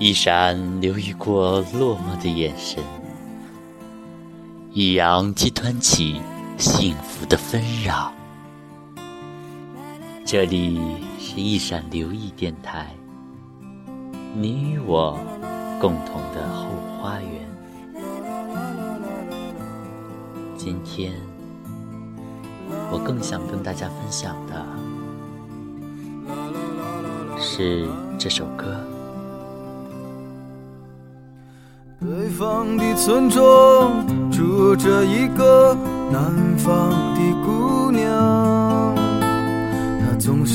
一闪流溢过落寞的眼神，一扬即湍起幸福的纷扰。这里是一闪留意电台，你与我共同的后花园。今天，我更想跟大家分享的是这首歌。北方的村庄住着一个南方的姑娘，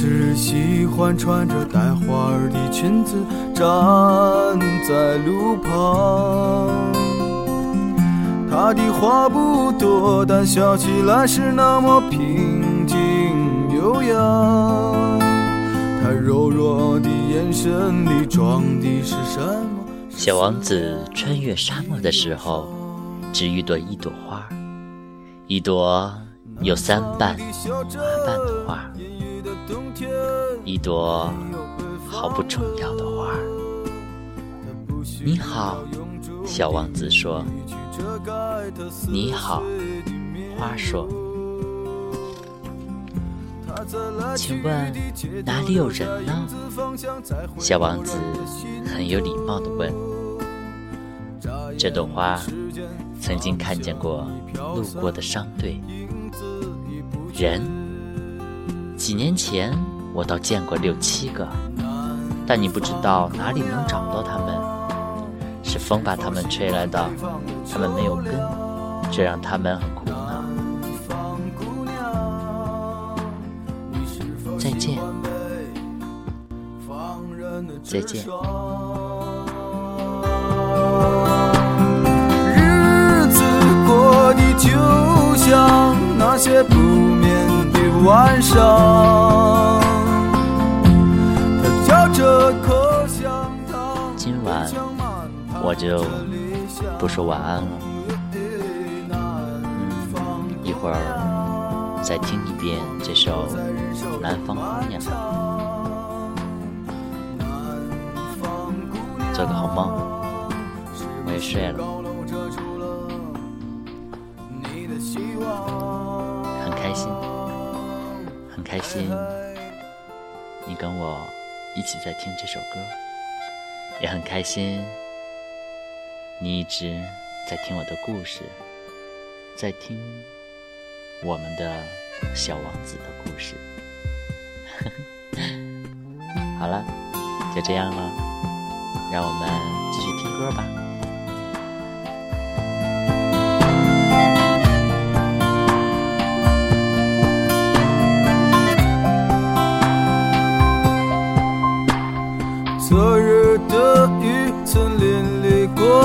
是喜欢穿着带花儿的裙子站在路旁。她的话不多，但笑起来是那么平静悠扬。她柔弱的眼神里装的是什么？小王子穿越沙漠的时候，只遇到一朵花，一朵有三瓣花瓣的花，一朵毫不重要的花。你好，小王子说。你好，花说。请问哪里有人呢？小王子很有礼貌地问。这朵花曾经看见过路过的商队人，几年前我倒见过六七个，但你不知道哪里能找到他们。是风把他们吹来的，他们没有根，这让他们很苦恼。再见，再见。就像那些不眠的晚上，我就不说晚安了。一会儿再听一遍这首《南方姑娘》，做个好梦。我也睡了。很开心，很开心，你跟我一起在听这首歌，也很开心，你一直在听我的故事，在听我们的小王子的故事。好了，就这样了，让我们继续听歌吧。昨日的雨曾淋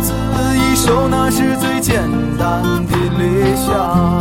自一首那是最简单的理想。